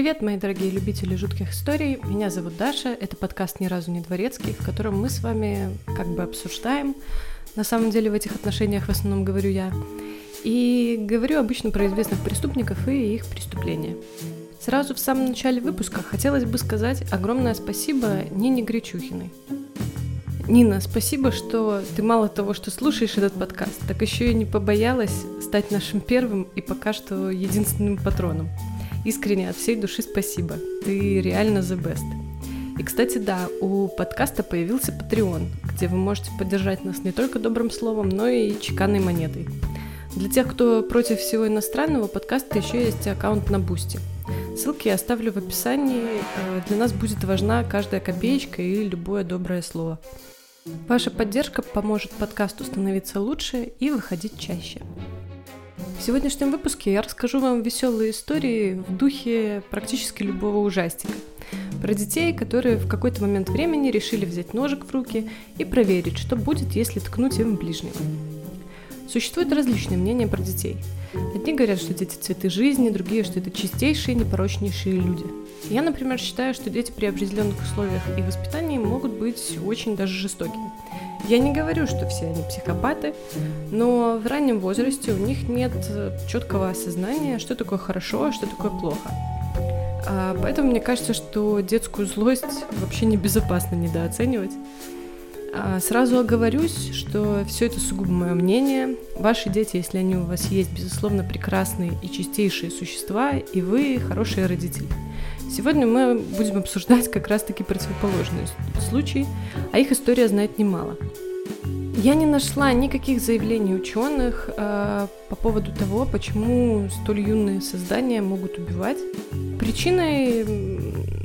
Привет, мои дорогие любители жутких историй. Меня зовут Даша. Это подкаст «Ни разу не дворецкий», в котором мы с вами как бы обсуждаем. На самом деле в этих отношениях в основном говорю я. И говорю обычно про известных преступников и их преступления. Сразу в самом начале выпуска хотелось бы сказать огромное спасибо Нине Гречухиной. Нина, спасибо, что ты мало того, что слушаешь этот подкаст, так еще и не побоялась стать нашим первым и пока что единственным патроном. Искренне от всей души спасибо. Ты реально the best. И, кстати, да, у подкаста появился Patreon, где вы можете поддержать нас не только добрым словом, но и чеканной монетой. Для тех, кто против всего иностранного, подкаста еще есть аккаунт на Boosty. Ссылки я оставлю в описании. Э, для нас будет важна каждая копеечка и любое доброе слово. Ваша поддержка поможет подкасту становиться лучше и выходить чаще. В сегодняшнем выпуске я расскажу вам веселые истории в духе практически любого ужастика. Про детей, которые в какой-то момент времени решили взять ножик в руки и проверить, что будет, если ткнуть им ближнего. Существуют различные мнения про детей. Одни говорят, что дети цветы жизни, другие, что это чистейшие, непорочнейшие люди. Я, например, считаю, что дети при определенных условиях и воспитании могут быть очень даже жестокими. Я не говорю, что все они психопаты, но в раннем возрасте у них нет четкого осознания, что такое хорошо, а что такое плохо. А поэтому мне кажется, что детскую злость вообще небезопасно недооценивать. А сразу оговорюсь, что все это сугубо мое мнение. Ваши дети, если они у вас есть, безусловно, прекрасные и чистейшие существа, и вы хорошие родители. Сегодня мы будем обсуждать как раз-таки противоположные случаи, а их история знает немало. Я не нашла никаких заявлений ученых э, по поводу того, почему столь юные создания могут убивать. Причиной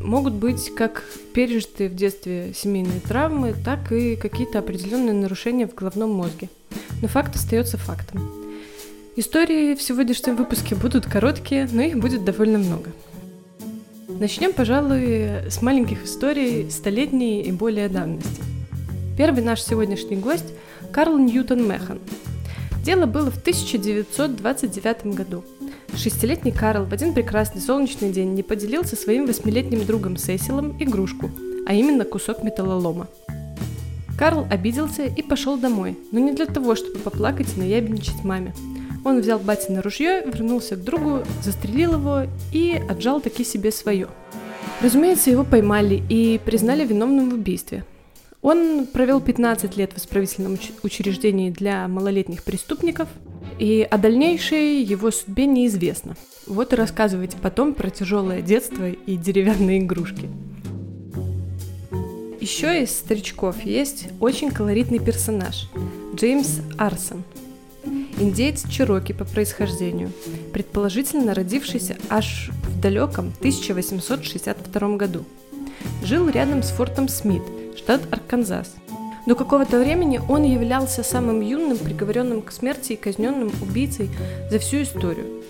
могут быть как пережитые в детстве семейные травмы, так и какие-то определенные нарушения в головном мозге. Но факт остается фактом. Истории в сегодняшнем выпуске будут короткие, но их будет довольно много. Начнем, пожалуй, с маленьких историй столетней и более давности. Первый наш сегодняшний гость – Карл Ньютон Механ. Дело было в 1929 году. Шестилетний Карл в один прекрасный солнечный день не поделился своим восьмилетним другом Сесилом игрушку, а именно кусок металлолома. Карл обиделся и пошел домой, но не для того, чтобы поплакать и наябничать маме – он взял батина ружье, вернулся к другу, застрелил его и отжал таки себе свое. Разумеется, его поймали и признали виновным в убийстве. Он провел 15 лет в исправительном учреждении для малолетних преступников, и о дальнейшей его судьбе неизвестно. Вот и рассказывайте потом про тяжелое детство и деревянные игрушки. Еще из старичков есть очень колоритный персонаж – Джеймс Арсон – Индеец Чироки по происхождению, предположительно родившийся аж в далеком 1862 году. Жил рядом с фортом Смит, штат Арканзас. До какого-то времени он являлся самым юным приговоренным к смерти и казненным убийцей за всю историю.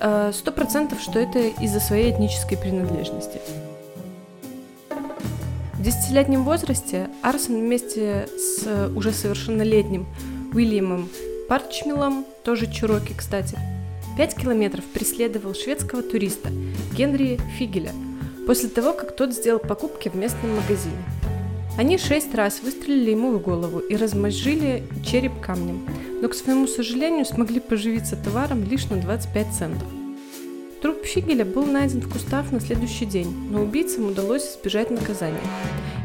Э, сто процентов, что это из-за своей этнической принадлежности. В десятилетнем возрасте Арсон вместе с уже совершеннолетним Уильямом Парчмилом, тоже Чироки, кстати, пять километров преследовал шведского туриста Генри Фигеля после того, как тот сделал покупки в местном магазине. Они шесть раз выстрелили ему в голову и размозжили череп камнем, но, к своему сожалению, смогли поживиться товаром лишь на 25 центов. Труп Фигеля был найден в кустах на следующий день, но убийцам удалось избежать наказания.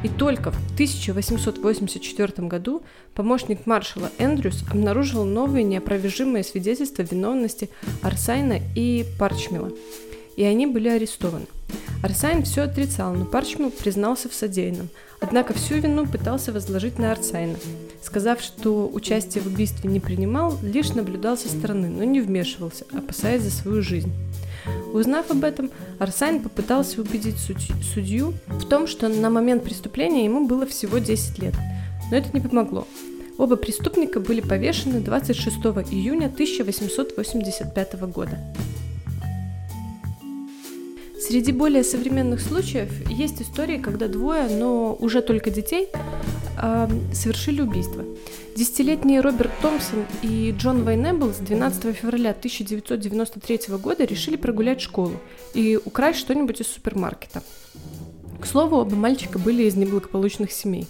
И только в 1884 году помощник маршала Эндрюс обнаружил новые неопровержимые свидетельства виновности Арсайна и Парчмила, и они были арестованы. Арсайн все отрицал, но Парчмил признался в содеянном, однако всю вину пытался возложить на Арсайна, сказав, что участие в убийстве не принимал, лишь наблюдал со стороны, но не вмешивался, опасаясь за свою жизнь. Узнав об этом, Арсайн попытался убедить судью в том, что на момент преступления ему было всего 10 лет. Но это не помогло. Оба преступника были повешены 26 июня 1885 года. Среди более современных случаев есть истории, когда двое, но уже только детей, э, совершили убийство. Десятилетний Роберт Томпсон и Джон Вайнеблс 12 февраля 1993 года решили прогулять школу и украсть что-нибудь из супермаркета. К слову, оба мальчика были из неблагополучных семей.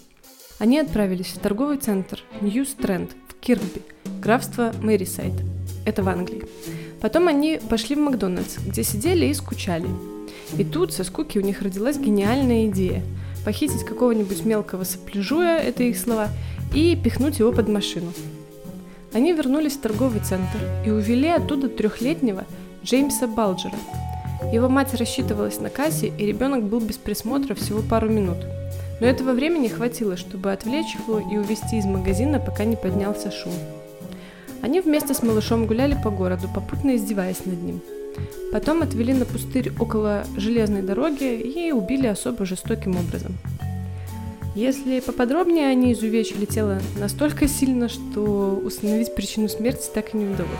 Они отправились в торговый центр Нью Стрэнд в Киркби, графство Мэрисайд. Это в Англии. Потом они пошли в Макдональдс, где сидели и скучали. И тут со скуки у них родилась гениальная идея – похитить какого-нибудь мелкого сопляжуя, это их слова, и пихнуть его под машину. Они вернулись в торговый центр и увели оттуда трехлетнего Джеймса Балджера. Его мать рассчитывалась на кассе, и ребенок был без присмотра всего пару минут. Но этого времени хватило, чтобы отвлечь его и увезти из магазина, пока не поднялся шум. Они вместе с малышом гуляли по городу, попутно издеваясь над ним. Потом отвели на пустырь около железной дороги и убили особо жестоким образом – если поподробнее, они изувечили тело настолько сильно, что установить причину смерти так и не удалось.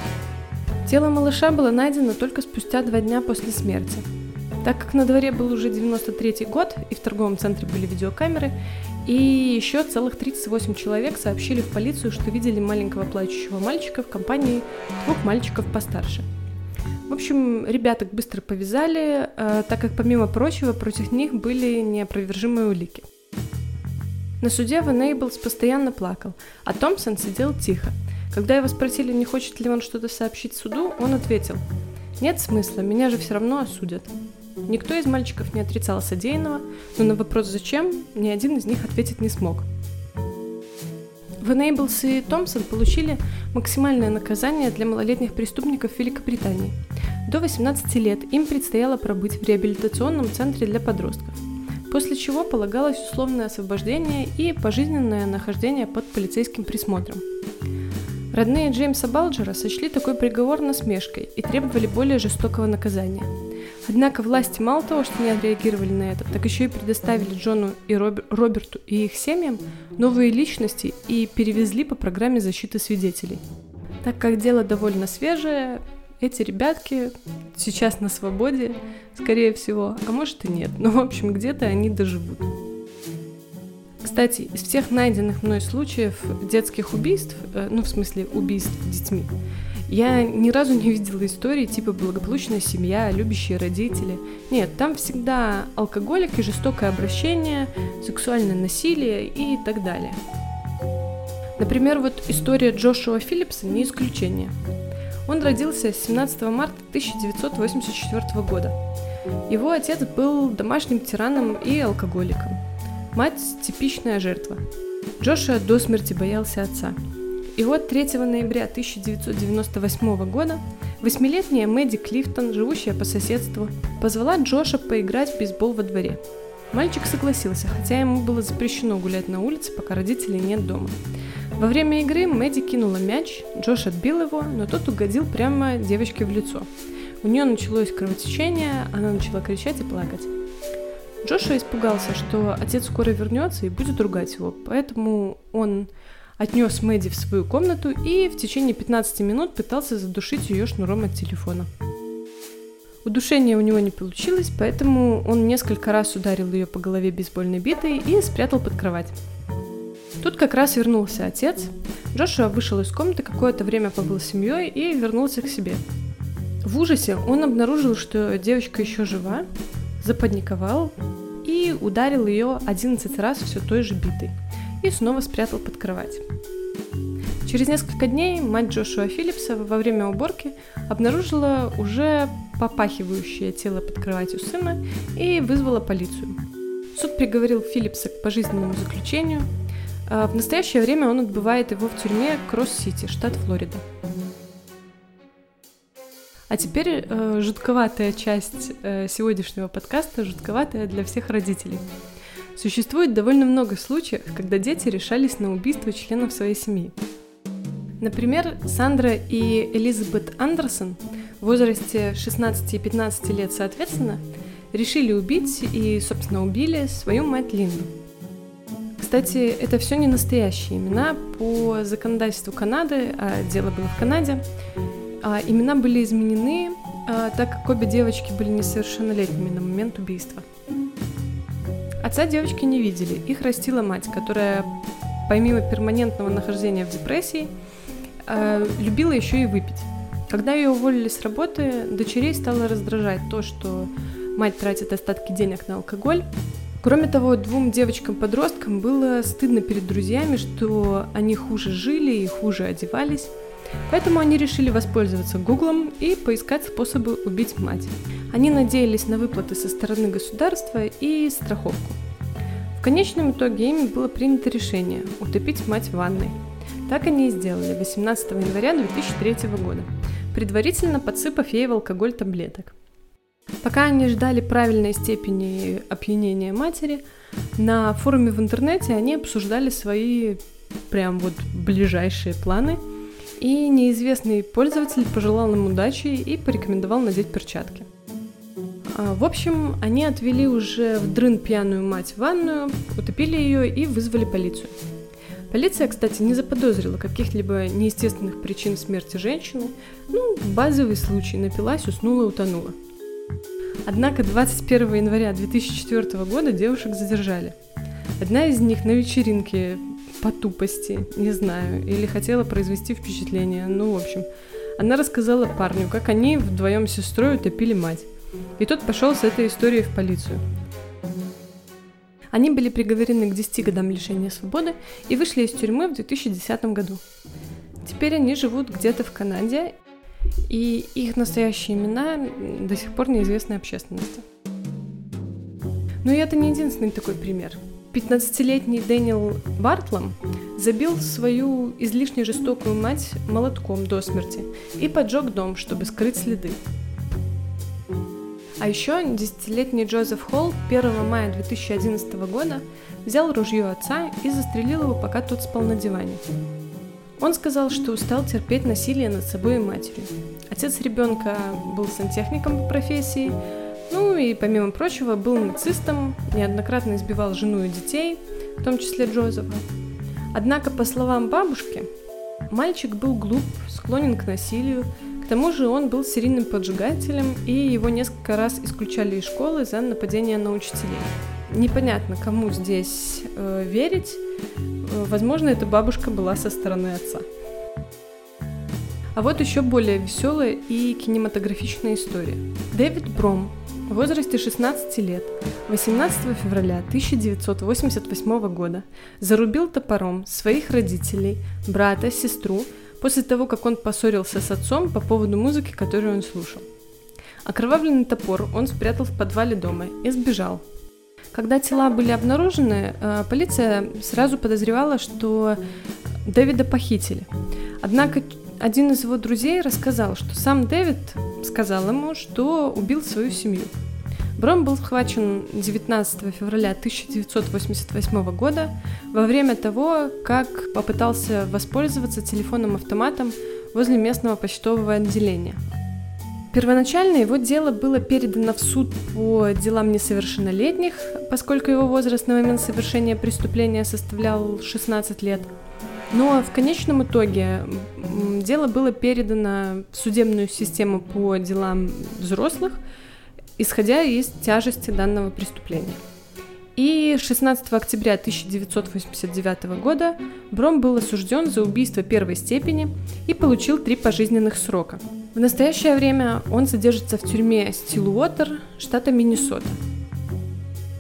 Тело малыша было найдено только спустя два дня после смерти. Так как на дворе был уже 93 год, и в торговом центре были видеокамеры, и еще целых 38 человек сообщили в полицию, что видели маленького плачущего мальчика в компании двух мальчиков постарше. В общем, ребяток быстро повязали, э, так как, помимо прочего, против них были неопровержимые улики. На суде Ван Эйблс постоянно плакал, а Томпсон сидел тихо. Когда его спросили, не хочет ли он что-то сообщить суду, он ответил, «Нет смысла, меня же все равно осудят». Никто из мальчиков не отрицал содеянного, но на вопрос «зачем» ни один из них ответить не смог. Ван Эйблс и Томпсон получили максимальное наказание для малолетних преступников Великобритании. До 18 лет им предстояло пробыть в реабилитационном центре для подростков – после чего полагалось условное освобождение и пожизненное нахождение под полицейским присмотром. Родные Джеймса Балджера сочли такой приговор насмешкой и требовали более жестокого наказания. Однако власти мало того, что не отреагировали на это, так еще и предоставили Джону и Роберту и их семьям новые личности и перевезли по программе защиты свидетелей. Так как дело довольно свежее, эти ребятки сейчас на свободе, скорее всего, а может и нет, но в общем где-то они доживут. Кстати, из всех найденных мной случаев детских убийств, э, ну в смысле убийств детьми, я ни разу не видела истории типа благополучная семья, любящие родители. Нет, там всегда алкоголик и жестокое обращение, сексуальное насилие и так далее. Например, вот история Джошуа Филлипса не исключение. Он родился 17 марта 1984 года. Его отец был домашним тираном и алкоголиком. Мать – типичная жертва. Джошуа до смерти боялся отца. И вот 3 ноября 1998 года восьмилетняя Мэдди Клифтон, живущая по соседству, позвала Джоша поиграть в бейсбол во дворе. Мальчик согласился, хотя ему было запрещено гулять на улице, пока родителей нет дома. Во время игры Мэдди кинула мяч, Джош отбил его, но тот угодил прямо девочке в лицо. У нее началось кровотечение, она начала кричать и плакать. Джоша испугался, что отец скоро вернется и будет ругать его, поэтому он отнес Мэдди в свою комнату и в течение 15 минут пытался задушить ее шнуром от телефона. Удушение у него не получилось, поэтому он несколько раз ударил ее по голове бейсбольной битой и спрятал под кровать. Тут как раз вернулся отец. Джошуа вышел из комнаты, какое-то время побыл с семьей и вернулся к себе. В ужасе он обнаружил, что девочка еще жива, запаниковал и ударил ее 11 раз все той же битой и снова спрятал под кровать. Через несколько дней мать Джошуа Филлипса во время уборки обнаружила уже попахивающее тело под кроватью сына и вызвала полицию. Суд приговорил Филлипса к пожизненному заключению, в настоящее время он отбывает его в тюрьме Кросс-Сити, штат Флорида. А теперь э, жутковатая часть э, сегодняшнего подкаста, жутковатая для всех родителей. Существует довольно много случаев, когда дети решались на убийство членов своей семьи. Например, Сандра и Элизабет Андерсон в возрасте 16 и 15 лет соответственно решили убить и, собственно, убили свою мать Линду. Кстати, это все не настоящие имена. По законодательству Канады, а дело было в Канаде, а, имена были изменены, а, так как обе девочки были несовершеннолетними на момент убийства. Отца девочки не видели, их растила мать, которая помимо перманентного нахождения в депрессии, э, любила еще и выпить. Когда ее уволили с работы, дочерей стало раздражать то, что мать тратит остатки денег на алкоголь. Кроме того, двум девочкам-подросткам было стыдно перед друзьями, что они хуже жили и хуже одевались. Поэтому они решили воспользоваться Гуглом и поискать способы убить мать. Они надеялись на выплаты со стороны государства и страховку. В конечном итоге ими было принято решение утопить мать в ванной. Так они и сделали 18 января 2003 года, предварительно подсыпав ей в алкоголь таблеток. Пока они ждали правильной степени опьянения матери, на форуме в интернете они обсуждали свои прям вот ближайшие планы, и неизвестный пользователь пожелал им удачи и порекомендовал надеть перчатки. А, в общем, они отвели уже в дрын пьяную мать в ванную, утопили ее и вызвали полицию. Полиция, кстати, не заподозрила каких-либо неестественных причин смерти женщины. Ну, базовый случай, напилась, уснула, утонула. Однако 21 января 2004 года девушек задержали. Одна из них на вечеринке по тупости, не знаю, или хотела произвести впечатление, ну, в общем, она рассказала парню, как они вдвоем с сестрой утопили мать. И тот пошел с этой историей в полицию. Они были приговорены к 10 годам лишения свободы и вышли из тюрьмы в 2010 году. Теперь они живут где-то в Канаде, и их настоящие имена до сих пор неизвестны общественности. Но и это не единственный такой пример. 15-летний Дэниел Бартлом забил свою излишне жестокую мать молотком до смерти и поджег дом, чтобы скрыть следы. А еще десятилетний Джозеф Холл 1 мая 2011 года взял ружье отца и застрелил его, пока тот спал на диване. Он сказал, что устал терпеть насилие над собой и матерью. Отец ребенка был сантехником по профессии, ну и, помимо прочего, был нацистом, неоднократно избивал жену и детей, в том числе Джозефа. Однако, по словам бабушки, мальчик был глуп, склонен к насилию, к тому же он был серийным поджигателем, и его несколько раз исключали из школы за нападение на учителей. Непонятно, кому здесь э, верить. Э, возможно, эта бабушка была со стороны отца. А вот еще более веселая и кинематографичная история. Дэвид Бром в возрасте 16 лет 18 февраля 1988 года зарубил топором своих родителей, брата, сестру после того, как он поссорился с отцом по поводу музыки, которую он слушал. Окровавленный топор он спрятал в подвале дома и сбежал. Когда тела были обнаружены, э, полиция сразу подозревала, что Дэвида похитили. Однако один из его друзей рассказал, что сам Дэвид сказал ему, что убил свою семью. Бром был схвачен 19 февраля 1988 года во время того, как попытался воспользоваться телефонным-автоматом возле местного почтового отделения. Первоначально его дело было передано в суд по делам несовершеннолетних, поскольку его возраст на момент совершения преступления составлял 16 лет. Но в конечном итоге дело было передано в судебную систему по делам взрослых – исходя из тяжести данного преступления. И 16 октября 1989 года Бром был осужден за убийство первой степени и получил три пожизненных срока. В настоящее время он содержится в тюрьме Стилуотер, штата Миннесота.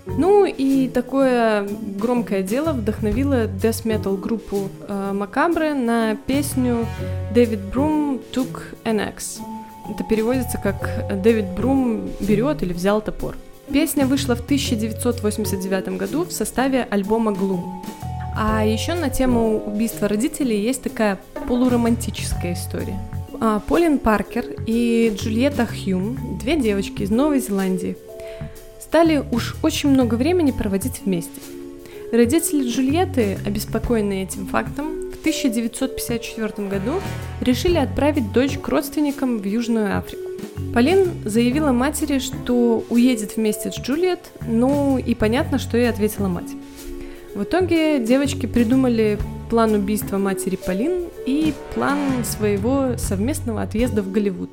Ну и такое громкое дело вдохновило death metal группу э, Макабре на песню David Broom Took an Axe. Это переводится как «Дэвид Брум берет или взял топор». Песня вышла в 1989 году в составе альбома «Глум». А еще на тему убийства родителей есть такая полуромантическая история. А, Полин Паркер и Джульетта Хьюм, две девочки из Новой Зеландии, стали уж очень много времени проводить вместе. Родители Джульетты, обеспокоенные этим фактом, 1954 году решили отправить дочь к родственникам в Южную Африку. Полин заявила матери, что уедет вместе с Джульет, ну и понятно, что ей ответила мать. В итоге девочки придумали план убийства матери Полин и план своего совместного отъезда в Голливуд,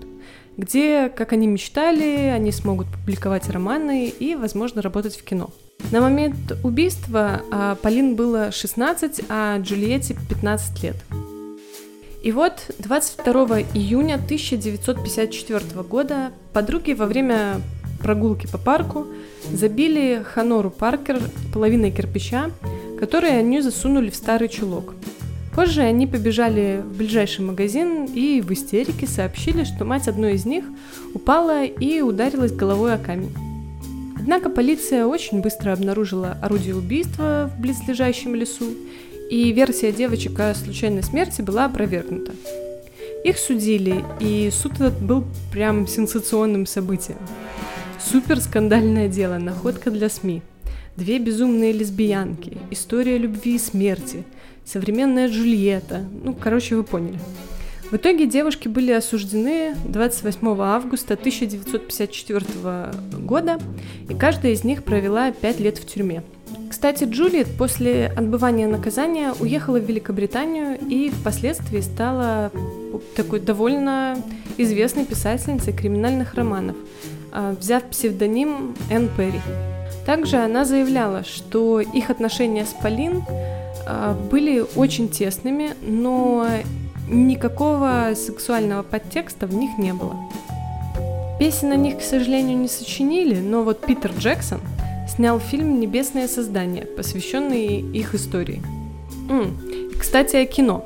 где, как они мечтали, они смогут публиковать романы и, возможно, работать в кино. На момент убийства а, Полин было 16, а Джульетте 15 лет. И вот 22 июня 1954 года подруги во время прогулки по парку забили Ханору Паркер половиной кирпича, которые они засунули в старый чулок. Позже они побежали в ближайший магазин и в истерике сообщили, что мать одной из них упала и ударилась головой о камень. Однако полиция очень быстро обнаружила орудие убийства в близлежащем лесу, и версия девочек о случайной смерти была опровергнута. Их судили, и суд этот был прям сенсационным событием. Супер скандальное дело, находка для СМИ. Две безумные лесбиянки, история любви и смерти, современная Джульетта. Ну, короче, вы поняли. В итоге девушки были осуждены 28 августа 1954 года, и каждая из них провела 5 лет в тюрьме. Кстати, Джулиет после отбывания наказания уехала в Великобританию и впоследствии стала такой довольно известной писательницей криминальных романов, а, взяв псевдоним Энн Перри. Также она заявляла, что их отношения с Полин а, были очень тесными, но никакого сексуального подтекста в них не было. Песен о них, к сожалению, не сочинили, но вот Питер Джексон снял фильм «Небесное создание», посвященный их истории. М, кстати, о кино.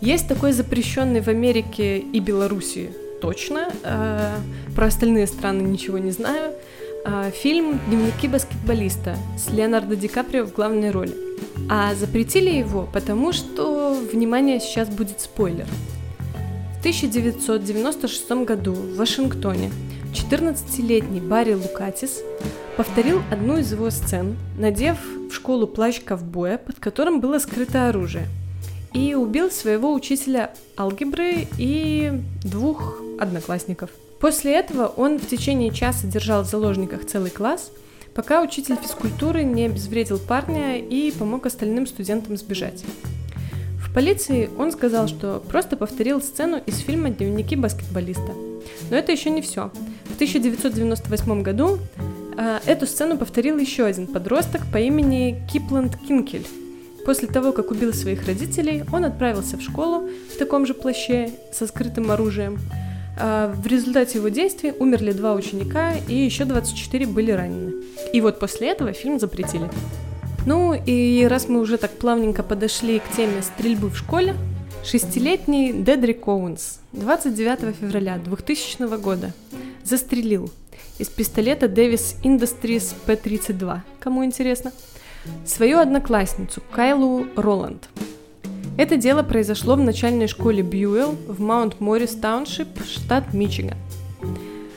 Есть такой запрещенный в Америке и Белоруссии точно, э, про остальные страны ничего не знаю, фильм «Дневники баскетболиста» с Леонардо Ди Каприо в главной роли. А запретили его, потому что, внимание, сейчас будет спойлер. В 1996 году в Вашингтоне 14-летний Барри Лукатис повторил одну из его сцен, надев в школу плащ ковбоя, под которым было скрыто оружие, и убил своего учителя алгебры и двух одноклассников. После этого он в течение часа держал в заложниках целый класс, пока учитель физкультуры не обезвредил парня и помог остальным студентам сбежать. В полиции он сказал, что просто повторил сцену из фильма «Дневники баскетболиста». Но это еще не все. В 1998 году э, эту сцену повторил еще один подросток по имени Кипланд Кинкель. После того, как убил своих родителей, он отправился в школу в таком же плаще со скрытым оружием. Э, в результате его действий умерли два ученика, и еще 24 были ранены. И вот после этого фильм запретили. Ну и раз мы уже так плавненько подошли к теме стрельбы в школе, шестилетний Дедрик Оуэнс 29 февраля 2000 года застрелил из пистолета Davis Industries P-32, кому интересно, свою одноклассницу Кайлу Роланд. Это дело произошло в начальной школе Бьюэлл в Маунт Моррис Тауншип, штат Мичиган.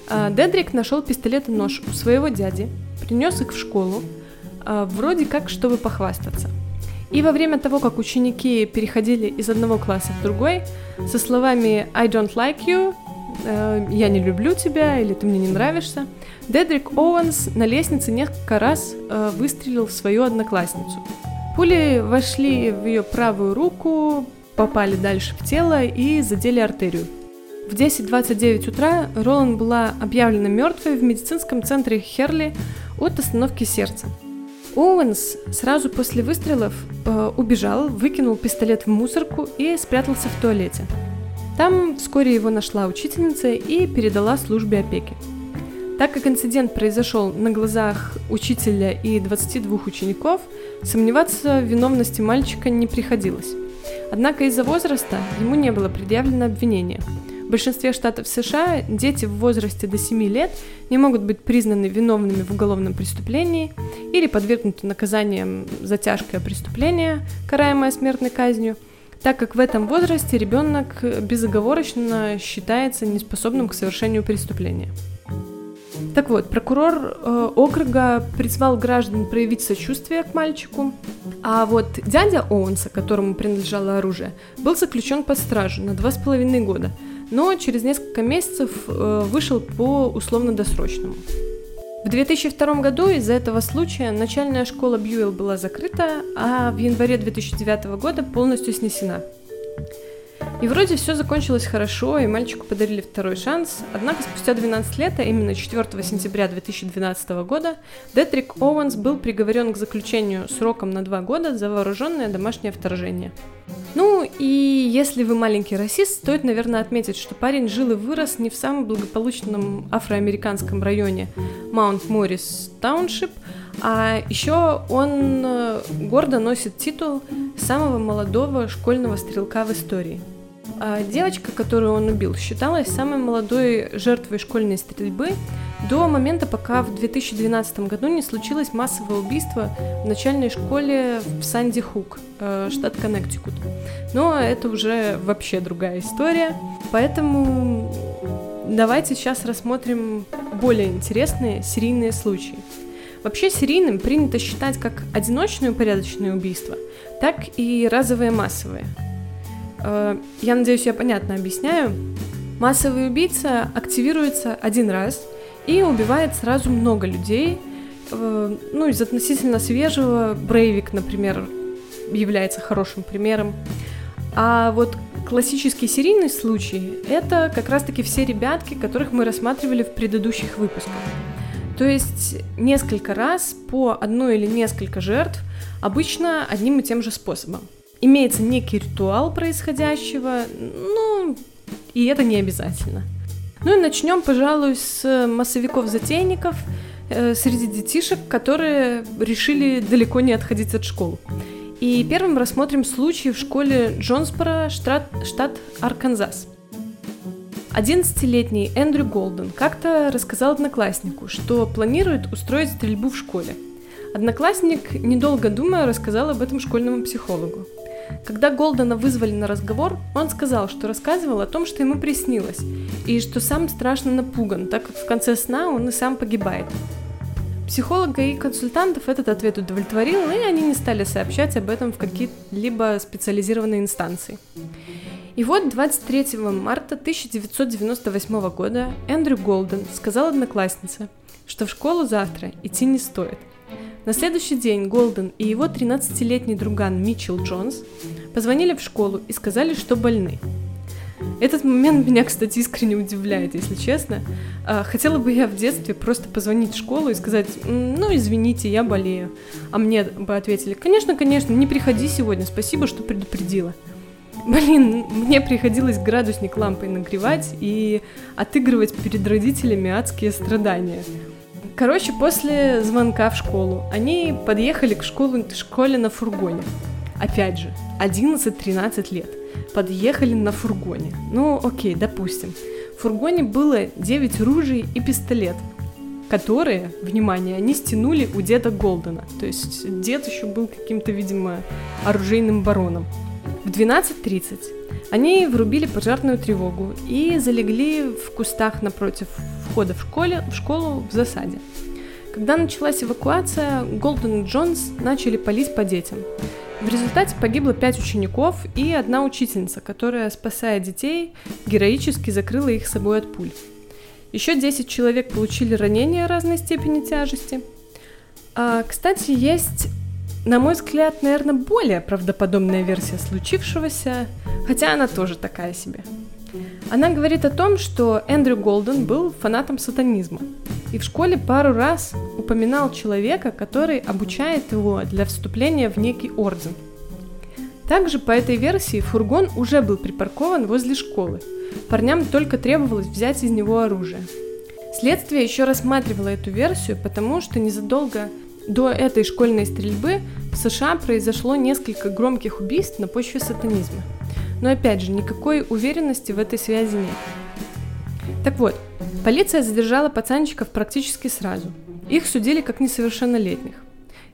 А, Дедрик нашел пистолет и нож у своего дяди, принес их в школу, а, вроде как, чтобы похвастаться. И во время того, как ученики переходили из одного класса в другой, со словами «I don't like you», э, «Я не люблю тебя» или «Ты мне не нравишься», Дедрик Оуэнс на лестнице несколько раз э, выстрелил в свою одноклассницу. Пули вошли в ее правую руку, попали дальше в тело и задели артерию. В 10.29 утра Роланд была объявлена мертвой в медицинском центре Херли от остановки сердца. Оуэнс сразу после выстрелов э, убежал, выкинул пистолет в мусорку и спрятался в туалете. Там вскоре его нашла учительница и передала службе опеки. Так как инцидент произошел на глазах учителя и 22 учеников, сомневаться в виновности мальчика не приходилось. Однако из-за возраста ему не было предъявлено обвинение – в большинстве штатов США дети в возрасте до 7 лет не могут быть признаны виновными в уголовном преступлении или подвергнуты наказаниям за тяжкое преступление, караемое смертной казнью, так как в этом возрасте ребенок безоговорочно считается неспособным к совершению преступления. Так вот, прокурор э, округа призвал граждан проявить сочувствие к мальчику, а вот дядя Оуэнса, которому принадлежало оружие, был заключен под стражу на два с половиной года – но через несколько месяцев э, вышел по условно-досрочному. В 2002 году из-за этого случая начальная школа Бьюэлл была закрыта, а в январе 2009 года полностью снесена. И вроде все закончилось хорошо, и мальчику подарили второй шанс, однако спустя 12 лет, а именно 4 сентября 2012 года, Детрик Оуэнс был приговорен к заключению сроком на два года за вооруженное домашнее вторжение. Ну и если вы маленький расист, стоит, наверное, отметить, что парень жил и вырос не в самом благополучном афроамериканском районе Маунт Моррис Тауншип, а еще он э, гордо носит титул самого молодого школьного стрелка в истории – девочка, которую он убил, считалась самой молодой жертвой школьной стрельбы до момента, пока в 2012 году не случилось массовое убийство в начальной школе в Санди Хук, э, штат Коннектикут. Но это уже вообще другая история. Поэтому давайте сейчас рассмотрим более интересные серийные случаи. Вообще серийным принято считать как одиночные упорядоченные убийства, так и разовые массовые – я надеюсь, я понятно объясняю. Массовый убийца активируется один раз и убивает сразу много людей. Э, ну, из относительно свежего Брейвик, например, является хорошим примером. А вот классический серийный случай — это как раз-таки все ребятки, которых мы рассматривали в предыдущих выпусках. То есть несколько раз по одной или несколько жертв, обычно одним и тем же способом имеется некий ритуал происходящего, ну, и это не обязательно. Ну и начнем, пожалуй, с массовиков-затейников э, среди детишек, которые решили далеко не отходить от школы. И первым рассмотрим случай в школе Джонсборо, штат, штат Арканзас. 11-летний Эндрю Голден как-то рассказал однокласснику, что планирует устроить стрельбу в школе. Одноклассник, недолго думая, рассказал об этом школьному психологу. Когда Голдена вызвали на разговор, он сказал, что рассказывал о том, что ему приснилось, и что сам страшно напуган, так как в конце сна он и сам погибает. Психолога и консультантов этот ответ удовлетворил, и они не стали сообщать об этом в какие-либо специализированные инстанции. И вот 23 марта 1998 года Эндрю Голден сказал однокласснице, что в школу завтра идти не стоит – на следующий день Голден и его 13-летний друган Митчелл Джонс позвонили в школу и сказали, что больны. Этот момент меня, кстати, искренне удивляет, если честно. А, хотела бы я в детстве просто позвонить в школу и сказать, ну, извините, я болею. А мне бы ответили, конечно, конечно, не приходи сегодня, спасибо, что предупредила. Блин, мне приходилось градусник лампой нагревать и отыгрывать перед родителями адские страдания. Короче, после звонка в школу они подъехали к школу, школе на фургоне. Опять же, 11-13 лет. Подъехали на фургоне. Ну, окей, допустим. В фургоне было 9 ружей и пистолет, которые, внимание, они стянули у деда Голдена. То есть дед еще был каким-то, видимо, оружейным бароном. В 12.30 они врубили пожарную тревогу и залегли в кустах напротив входа в, школе, в школу в засаде. Когда началась эвакуация, Голден и Джонс начали палить по детям. В результате погибло пять учеников и одна учительница, которая, спасая детей, героически закрыла их собой от пуль. Еще 10 человек получили ранения разной степени тяжести. А, кстати, есть на мой взгляд, наверное, более правдоподобная версия случившегося, хотя она тоже такая себе. Она говорит о том, что Эндрю Голден был фанатом сатанизма и в школе пару раз упоминал человека, который обучает его для вступления в некий орден. Также по этой версии фургон уже был припаркован возле школы. Парням только требовалось взять из него оружие. Следствие еще рассматривало эту версию, потому что незадолго до этой школьной стрельбы в США произошло несколько громких убийств на почве сатанизма. Но опять же, никакой уверенности в этой связи нет. Так вот, полиция задержала пацанчиков практически сразу. Их судили как несовершеннолетних.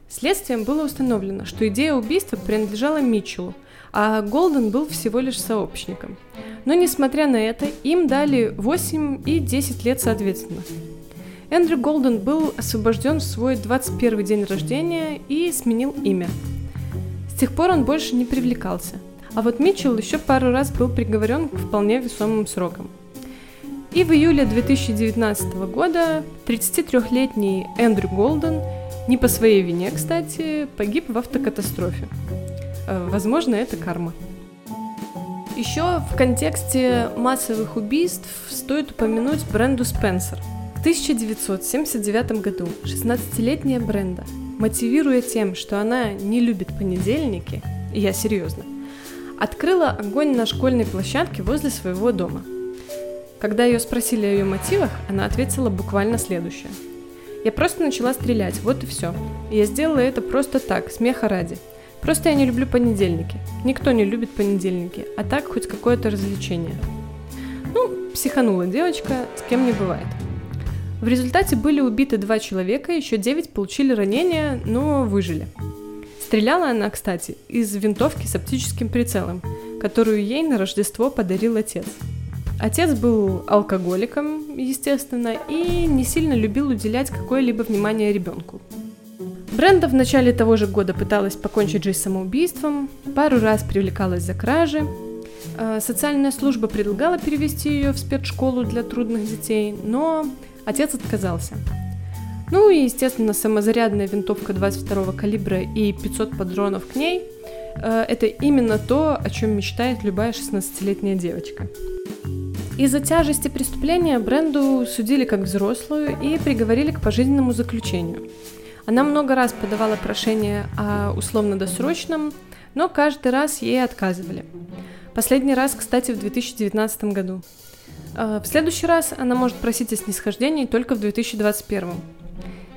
Следствием было установлено, что идея убийства принадлежала Митчеллу, а Голден был всего лишь сообщником. Но несмотря на это, им дали 8 и 10 лет соответственно. Эндрю Голден был освобожден в свой 21 день рождения и сменил имя. С тех пор он больше не привлекался. А вот Митчелл еще пару раз был приговорен к вполне весомым срокам. И в июле 2019 года 33-летний Эндрю Голден, не по своей вине, кстати, погиб в автокатастрофе. Э, возможно, это карма. Еще в контексте массовых убийств стоит упомянуть Бренду Спенсер. В 1979 году 16-летняя Бренда, мотивируя тем, что она не любит понедельники, я серьезно, открыла огонь на школьной площадке возле своего дома. Когда ее спросили о ее мотивах, она ответила буквально следующее. Я просто начала стрелять, вот и все. Я сделала это просто так, смеха ради – Просто я не люблю понедельники. Никто не любит понедельники, а так хоть какое-то развлечение. Ну, психанула девочка, с кем не бывает. В результате были убиты два человека, еще девять получили ранения, но выжили. Стреляла она, кстати, из винтовки с оптическим прицелом, которую ей на Рождество подарил отец. Отец был алкоголиком, естественно, и не сильно любил уделять какое-либо внимание ребенку. Бренда в начале того же года пыталась покончить жизнь самоубийством, пару раз привлекалась за кражи. А, социальная служба предлагала перевести ее в спецшколу для трудных детей, но отец отказался. Ну и, естественно, самозарядная винтовка 22 калибра и 500 патронов к ней а, – это именно то, о чем мечтает любая 16-летняя девочка. Из-за тяжести преступления Бренду судили как взрослую и приговорили к пожизненному заключению – она много раз подавала прошение о условно-досрочном, но каждый раз ей отказывали. Последний раз, кстати, в 2019 году. А, в следующий раз она может просить о снисхождении только в 2021.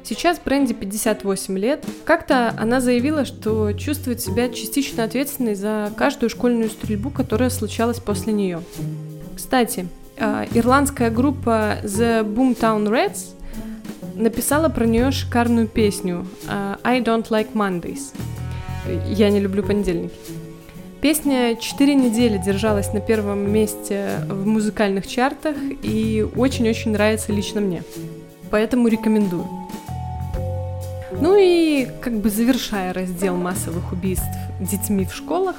Сейчас Бренди 58 лет. Как-то она заявила, что чувствует себя частично ответственной за каждую школьную стрельбу, которая случалась после нее. Кстати, а, ирландская группа The Boomtown Reds написала про нее шикарную песню uh, I Don't Like Mondays. Я не люблю понедельники. Песня четыре недели держалась на первом месте в музыкальных чартах и очень-очень нравится лично мне. Поэтому рекомендую. Ну и как бы завершая раздел массовых убийств детьми в школах,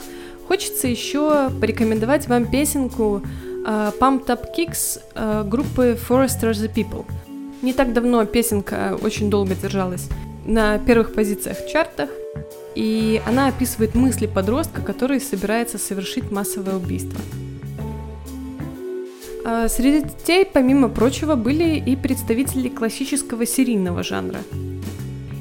хочется еще порекомендовать вам песенку uh, Pumped Up Kicks uh, группы Forester the People – не так давно песенка очень долго держалась на первых позициях в чартах, и она описывает мысли подростка, который собирается совершить массовое убийство. А среди детей, помимо прочего, были и представители классического серийного жанра.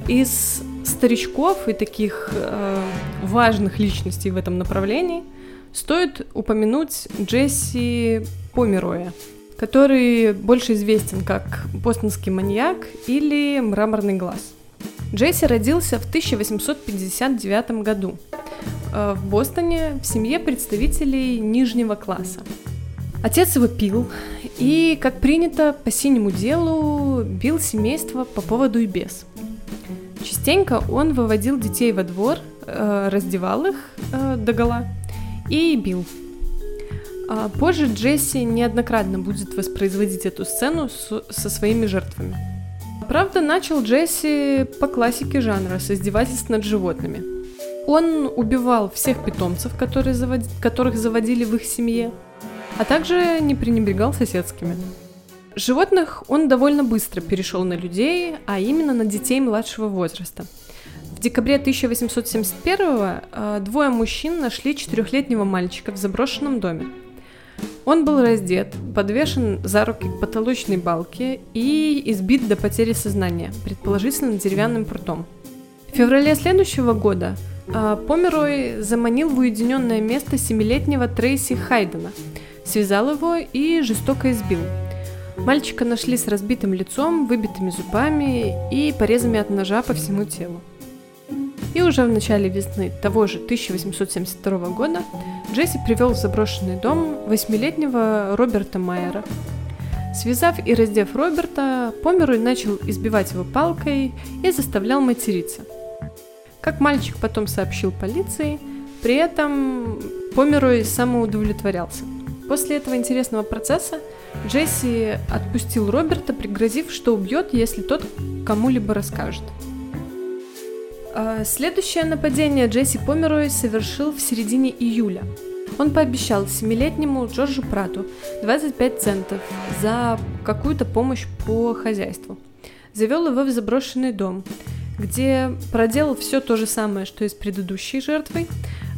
Из старичков и таких э, важных личностей в этом направлении стоит упомянуть Джесси Помероя – который больше известен как «Бостонский маньяк» или «Мраморный глаз». Джесси родился в 1859 году э, в Бостоне в семье представителей нижнего класса. Отец его пил и, как принято, по синему делу бил семейство по поводу и без. Частенько он выводил детей во двор, э, раздевал их э, догола и бил – а позже Джесси неоднократно будет воспроизводить эту сцену со своими жертвами. Правда, начал Джесси по классике жанра с издевательств над животными. Он убивал всех питомцев, которые завод... которых заводили в их семье, а также не пренебрегал соседскими. Животных он довольно быстро перешел на людей, а именно на детей младшего возраста. В декабре 1871 э, двое мужчин нашли четырехлетнего мальчика в заброшенном доме. Он был раздет, подвешен за руки к потолочной балке и избит до потери сознания, предположительно деревянным прутом. В феврале следующего года э, Померой заманил в уединенное место семилетнего Трейси Хайдена, связал его и жестоко избил. Мальчика нашли с разбитым лицом, выбитыми зубами и порезами от ножа по всему телу. И уже в начале весны того же 1872 года Джесси привел в заброшенный дом восьмилетнего Роберта Майера. Связав и раздев Роберта, Померой начал избивать его палкой и заставлял материться. Как мальчик потом сообщил полиции, при этом Померой самоудовлетворялся. После этого интересного процесса Джесси отпустил Роберта, пригрозив, что убьет, если тот кому-либо расскажет. А, следующее нападение Джесси Померой совершил в середине июля. Он пообещал семилетнему Джорджу Прату 25 центов за какую-то помощь по хозяйству. Завел его в заброшенный дом, где проделал все то же самое, что и с предыдущей жертвой,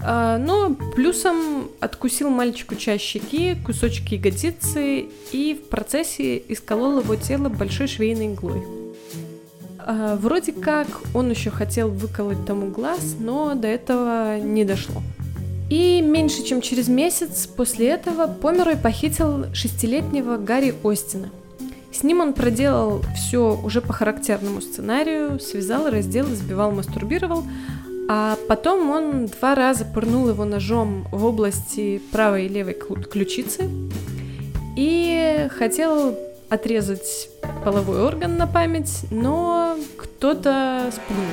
но плюсом откусил мальчику часть щеки, кусочки ягодицы и в процессе исколол его тело большой швейной иглой. А, вроде как он еще хотел выколоть тому глаз, но до этого не дошло. И меньше чем через месяц после этого Померой похитил шестилетнего Гарри Остина. С ним он проделал все уже по характерному сценарию, связал, раздел, избивал, мастурбировал, а потом он два раза пырнул его ножом в области правой и левой ключицы и хотел отрезать половой орган на память, но кто-то спугнул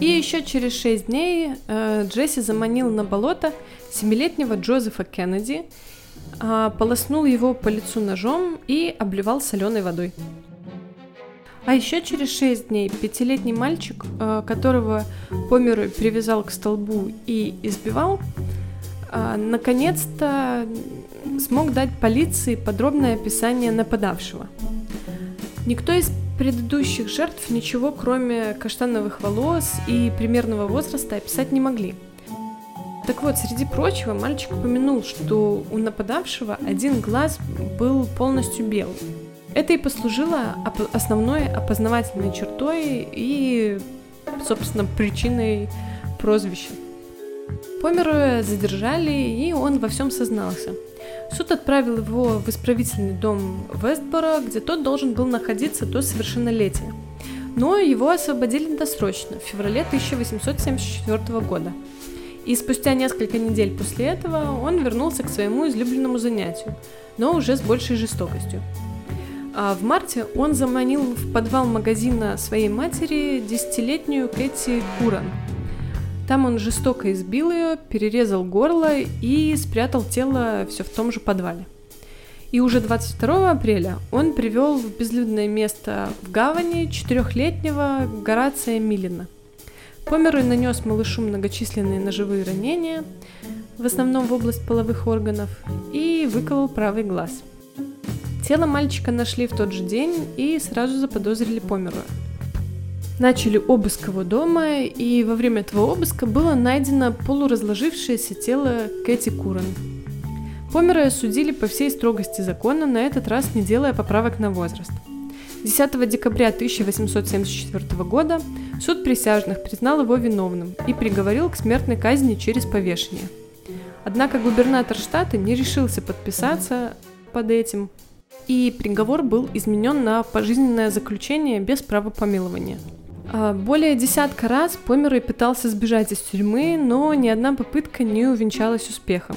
И еще через шесть дней э, Джесси заманил на болото семилетнего Джозефа Кеннеди, э, полоснул его по лицу ножом и обливал соленой водой. А еще через шесть дней пятилетний мальчик, э, которого Померой привязал к столбу и избивал, э, наконец-то смог дать полиции подробное описание нападавшего. Никто из предыдущих жертв ничего, кроме каштановых волос и примерного возраста, описать не могли. Так вот, среди прочего, мальчик упомянул, что у нападавшего один глаз был полностью белый. Это и послужило основной опознавательной чертой и, собственно, причиной прозвища. Померуя задержали, и он во всем сознался – Суд отправил его в исправительный дом Вестбора, где тот должен был находиться до совершеннолетия. Но его освободили досрочно, в феврале 1874 года. И спустя несколько недель после этого он вернулся к своему излюбленному занятию, но уже с большей жестокостью. А в марте он заманил в подвал магазина своей матери десятилетнюю Кэти Куран – там он жестоко избил ее, перерезал горло и спрятал тело все в том же подвале. И уже 22 апреля он привел в безлюдное место в гавани четырехлетнего Горация Милина. Померой нанес малышу многочисленные ножевые ранения, в основном в область половых органов, и выколол правый глаз. Тело мальчика нашли в тот же день и сразу заподозрили Померуя начали обыск его дома, и во время этого обыска было найдено полуразложившееся тело Кэти Куран. Помера осудили по всей строгости закона, на этот раз не делая поправок на возраст. 10 декабря 1874 года суд присяжных признал его виновным и приговорил к смертной казни через повешение. Однако губернатор штата не решился подписаться под этим, и приговор был изменен на пожизненное заключение без права помилования – а, более десятка раз Померой пытался сбежать из тюрьмы, но ни одна попытка не увенчалась успехом.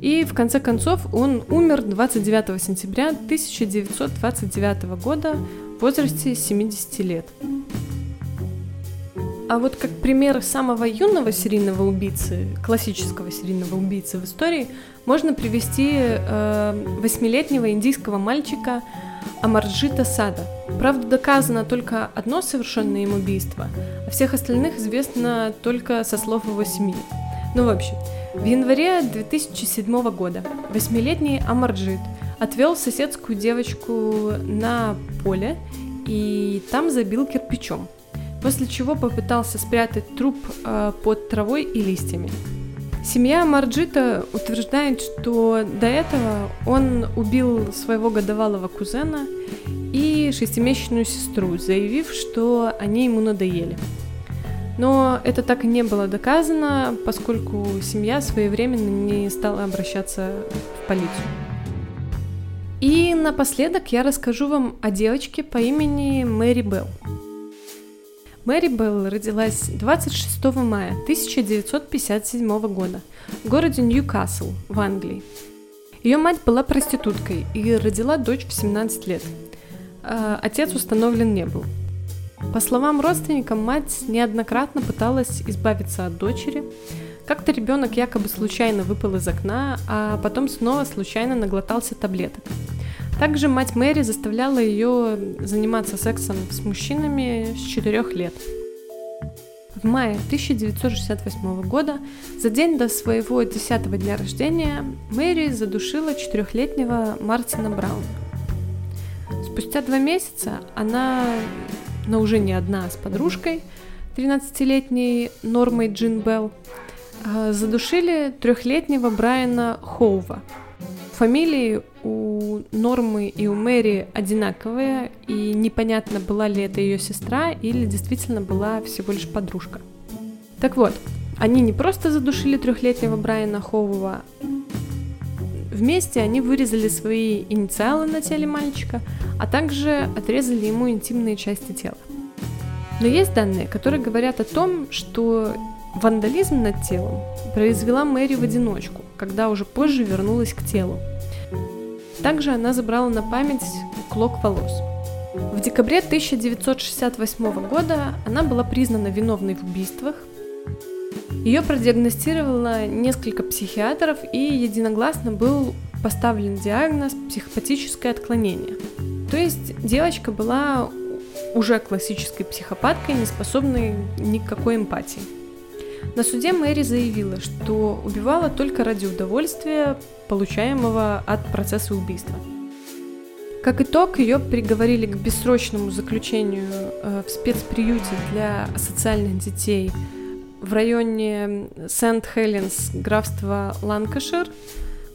И в конце концов он умер 29 сентября 1929 года в возрасте 70 лет. А вот как пример самого юного серийного убийцы, классического серийного убийцы в истории, можно привести э, восьмилетнего индийского мальчика Амарджита Сада. Правда, доказано только одно совершенное им убийство, а всех остальных известно только со слов его семьи. Ну, в общем, в январе 2007 года восьмилетний Амарджит отвел соседскую девочку на поле и там забил кирпичом, после чего попытался спрятать труп э, под травой и листьями. Семья Марджита утверждает, что до этого он убил своего годовалого кузена и шестимесячную сестру, заявив, что они ему надоели. Но это так и не было доказано, поскольку семья своевременно не стала обращаться в полицию. И напоследок я расскажу вам о девочке по имени Мэри Белл. Мэри Белл родилась 26 мая 1957 года в городе Ньюкасл в Англии. Ее мать была проституткой и родила дочь в 17 лет. А отец установлен не был. По словам родственникам, мать неоднократно пыталась избавиться от дочери. Как-то ребенок якобы случайно выпал из окна, а потом снова случайно наглотался таблеток. Также мать Мэри заставляла ее заниматься сексом с мужчинами с 4 лет. в мае 1968 года, за день до своего десятого дня рождения, Мэри задушила четырехлетнего Мартина Брауна. Спустя два месяца она, но уже не одна, а с подружкой, 13-летней Нормой Джин Белл, а, задушили трехлетнего Брайана Хоува. Фамилии у Нормы и у Мэри одинаковые, и непонятно, была ли это ее сестра или действительно была всего лишь подружка. Так вот, они не просто задушили трехлетнего Брайана Хоува, Вместе они вырезали свои инициалы на теле мальчика, а также отрезали ему интимные части тела. Но есть данные, которые говорят о том, что вандализм над телом произвела Мэри в одиночку, когда уже позже вернулась к телу. Также она забрала на память клок волос. В декабре 1968 года она была признана виновной в убийствах. Ее продиагностировало несколько психиатров и единогласно был поставлен диагноз психопатическое отклонение. То есть девочка была уже классической психопаткой, не способной ни к какой эмпатии. На суде Мэри заявила, что убивала только ради удовольствия, получаемого от процесса убийства. Как итог, ее приговорили к бессрочному заключению э, в спецприюте для социальных детей в районе Сент-Хеленс, графства Ланкашир.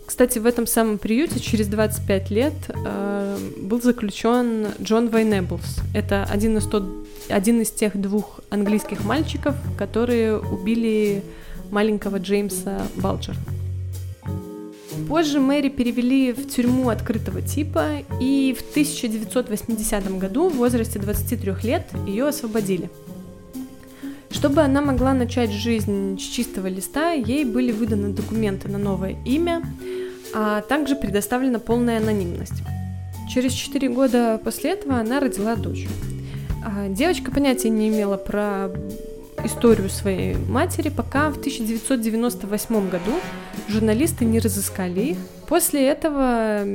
Кстати, в этом самом приюте через 25 лет э, был заключен Джон Вайнеблс. Это один из, тот, один из тех двух английских мальчиков, которые убили маленького Джеймса Балджера. Позже Мэри перевели в тюрьму открытого типа, и в 1980 году в возрасте 23 лет ее освободили. Чтобы она могла начать жизнь с чистого листа, ей были выданы документы на новое имя, а также предоставлена полная анонимность. Через 4 года после этого она родила дочь. А девочка понятия не имела про историю своей матери, пока в 1998 году журналисты не разыскали их. После этого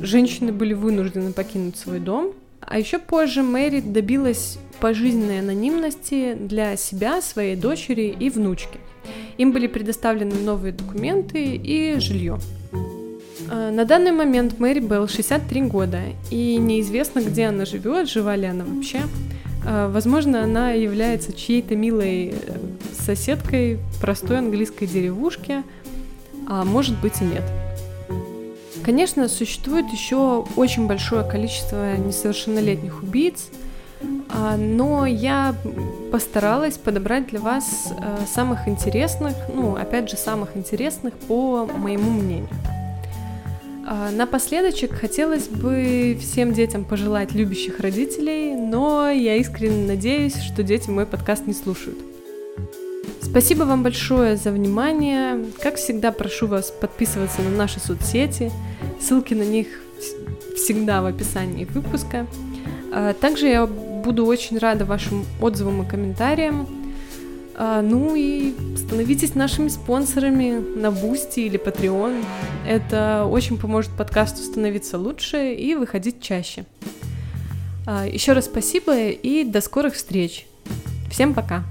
женщины были вынуждены покинуть свой дом, а еще позже Мэри добилась пожизненной анонимности для себя, своей дочери и внучки. Им были предоставлены новые документы и жилье. А, на данный момент Мэри Белл 63 года, и неизвестно, где она живет, жива ли она вообще. А, возможно, она является чьей-то милой э, соседкой простой английской деревушки, а может быть и нет. Конечно, существует еще очень большое количество несовершеннолетних убийц, а, но я постаралась подобрать для вас э, самых интересных, ну, опять же, самых интересных по моему мнению. А, напоследочек хотелось бы всем детям пожелать любящих родителей, но я искренне надеюсь, что дети мой подкаст не слушают. Спасибо вам большое за внимание. Как всегда, прошу вас подписываться на наши соцсети. Ссылки на них всегда в описании выпуска. А, также я буду очень рада вашим отзывам и комментариям. А, ну и становитесь нашими спонсорами на Boosty или Patreon. Это очень поможет подкасту становиться лучше и выходить чаще. А, Еще раз спасибо и до скорых встреч. Всем пока!